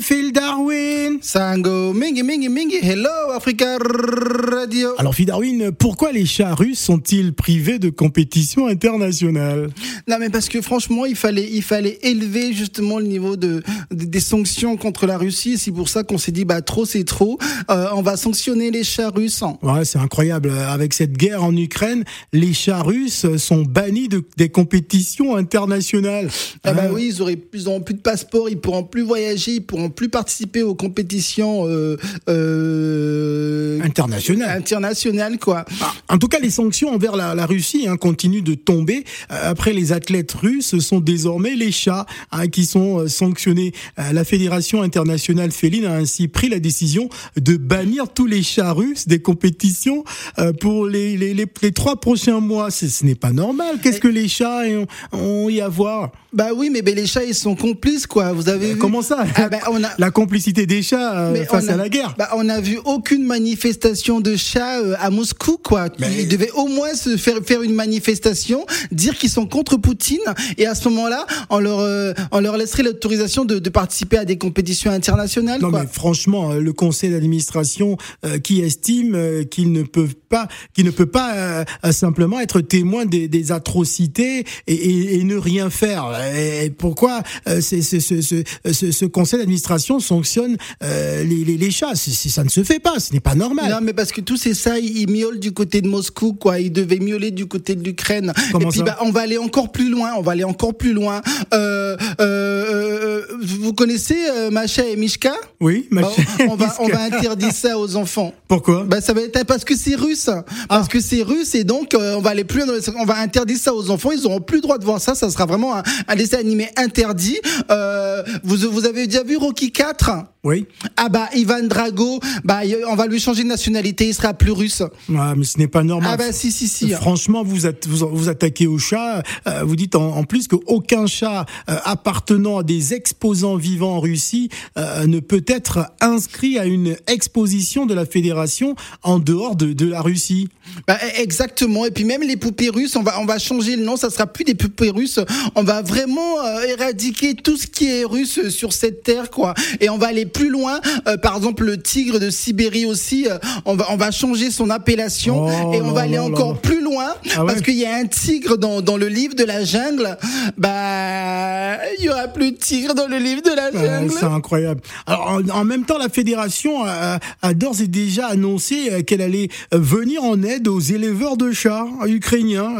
Phil Darwin. Sango, mingi, mingi, mingi, hello Africa Radio. Alors Phil Darwin, pourquoi les chats russes sont-ils privés de compétition internationale? Non mais parce que franchement, il fallait, il fallait élever justement le niveau de, de- des sanctions contre la Russie. C'est pour ça qu'on s'est dit, bah trop c'est trop, Euh, on va sanctionner les chats russes. Ouais, c'est incroyable. Avec cette guerre en Ukraine, les chats russes sont bannis de, des compétitions internationales. Ah bah oui, ils auraient, ils auront plus de passeport, ils pourront plus voyager, ils pourront plus participer aux compétitions euh, euh, Internationales. internationales quoi. En tout cas, les sanctions envers la, la Russie hein, continuent de tomber. Euh, Après, les athlètes russes ce sont désormais les chats hein, qui sont sanctionnés. La Fédération internationale féline a ainsi pris la décision de bannir tous les chats russes des compétitions euh, pour les, les, les, les trois prochains mois. Ce n'est pas normal. Qu'est-ce que les chats ont, ont y à voir Bah oui, mais, ben, les chats ils sont complices quoi. Vous avez vu Comment ça Ah bah, on a, La complicité des chats euh, Mais face a- à la guerre. Bah, on a vu aucune manifestation de chats euh, à Moscou, quoi. Mais- Ils devaient au moins se faire faire une manifestation, dire qu'ils sont contre Poutine, et à ce moment-là, on leur euh, on leur laisserait l'autorisation de, de participer à des compétitions internationales, Non quoi. mais franchement, euh, le conseil d'administration euh, qui estime euh, qu'il ne peut pas, qu'il ne peut pas simplement être témoin des, des atrocités et, et- et ne rien faire. Et pourquoi euh, ce, ce, ce, ce conseil d'administration sanctionne euh, les, les, les chats? Ça ne se fait pas, ce n'est pas normal. Non, mais parce que tous ces ça, ils miaulent du côté de Moscou, quoi. Ils devaient miauler du côté de l'Ukraine. Et puis, bah, on va aller encore plus loin. On va aller encore plus loin. Euh, euh, euh, vous connaissez euh, Macha et Mishka Oui, ma Bah, chère on, va, on va interdire ça aux enfants. Pourquoi? Bah ça va être parce que c'est russe, parce que c'est russe et donc euh, on va aller plus loin dans les- on va interdire ça aux enfants, ils auront plus le droit de voir ça, ça sera vraiment un, un dessin animé interdit. Euh, vous vous avez déjà vu Rocky 4 Oui. Ah bah Ivan Drago, bah on va lui changer de nationalité, il sera plus russe. Ah, mais ce n'est pas normal. Ah bah si si si. Franchement, vous at- vous, vous attaquez au chat. euh, vous dites en, en plus qu'aucun chat euh, appartenant à des exposants vivants en Russie euh, ne peut être inscrit à une exposition de la fédération en dehors de, de la Russie. Bah, e- exactement. Et puis même les poupées russes, on va on va changer le nom. Ça sera plus des poupées russes. On va vraiment euh, éradiquer tout ce qui est russe sur cette terre, quoi. Et on va aller plus loin. Euh, par exemple, le tigre de Sibérie aussi. euh, on va on va changer son appellation Oh et on va aller encore plus loin Ah ouais parce qu'il y a un tigre dans dans le livre de la jungle. Bah il y aura plus de tigre dans le livre de la Euh, jungle. c'est incroyable. Alors en, en même temps, la fédération a, a d'ores et déjà annoncé euh, qu'elle allait euh, venir en aide aux éleveurs de chats ukrainiens.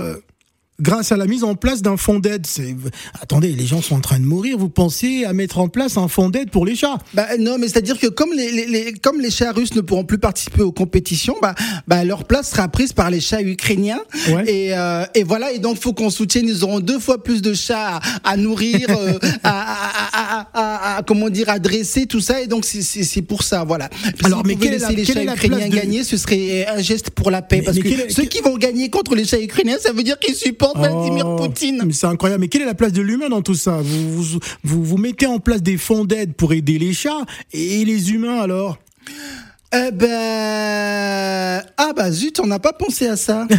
Grâce à la mise en place d'un fonds d'aide, attendez, les gens sont en train de mourir. Vous pensez à mettre en place un fonds d'aide pour les chats? Bah non, mais c'est-à-dire que comme les, les, les- comme les chats russes ne pourront plus participer aux compétitions, bah, bah leur place sera prise par les chats ukrainiens. Ouais. Et, euh, et voilà, et donc faut qu'on soutienne. Ils auront deux fois plus de chats à, à nourrir, euh, à, à, à, à- comment dire, à dresser tout ça. Et donc c'est- pour ça, voilà. Alors, mais quelle est la- les quelle chats est la ukrainiens place de- gagner, ce serait un geste pour la paix. Mais- parce mais que est- ceux qui vont gagner contre les chats ukrainiens, ça veut dire qu'ils supportent Vladimir Oh, Poutine. mais C'est incroyable. Mais quelle est la place de l'humain dans tout ça? Vous, vous, vous, vous mettez en place des fonds d'aide pour aider les chats et les humains alors? Eh ben, ah bah zut, on n'a pas pensé à ça.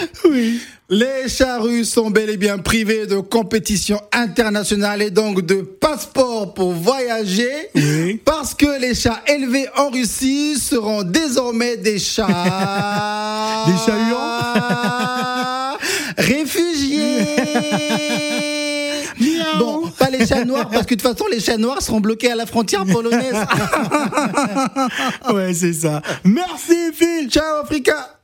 Oui. Les chats russes sont bel et bien privés de compétition internationale et donc de passeport pour voyager Oui. parce que les chats élevés en Russie seront désormais des chats. Des chats Réfugiés. Bon, pas les chats noirs parce que de toute façon les chats noirs seront bloqués à la frontière polonaise. Ouais, c'est ça. Merci Phil. Ciao Africa.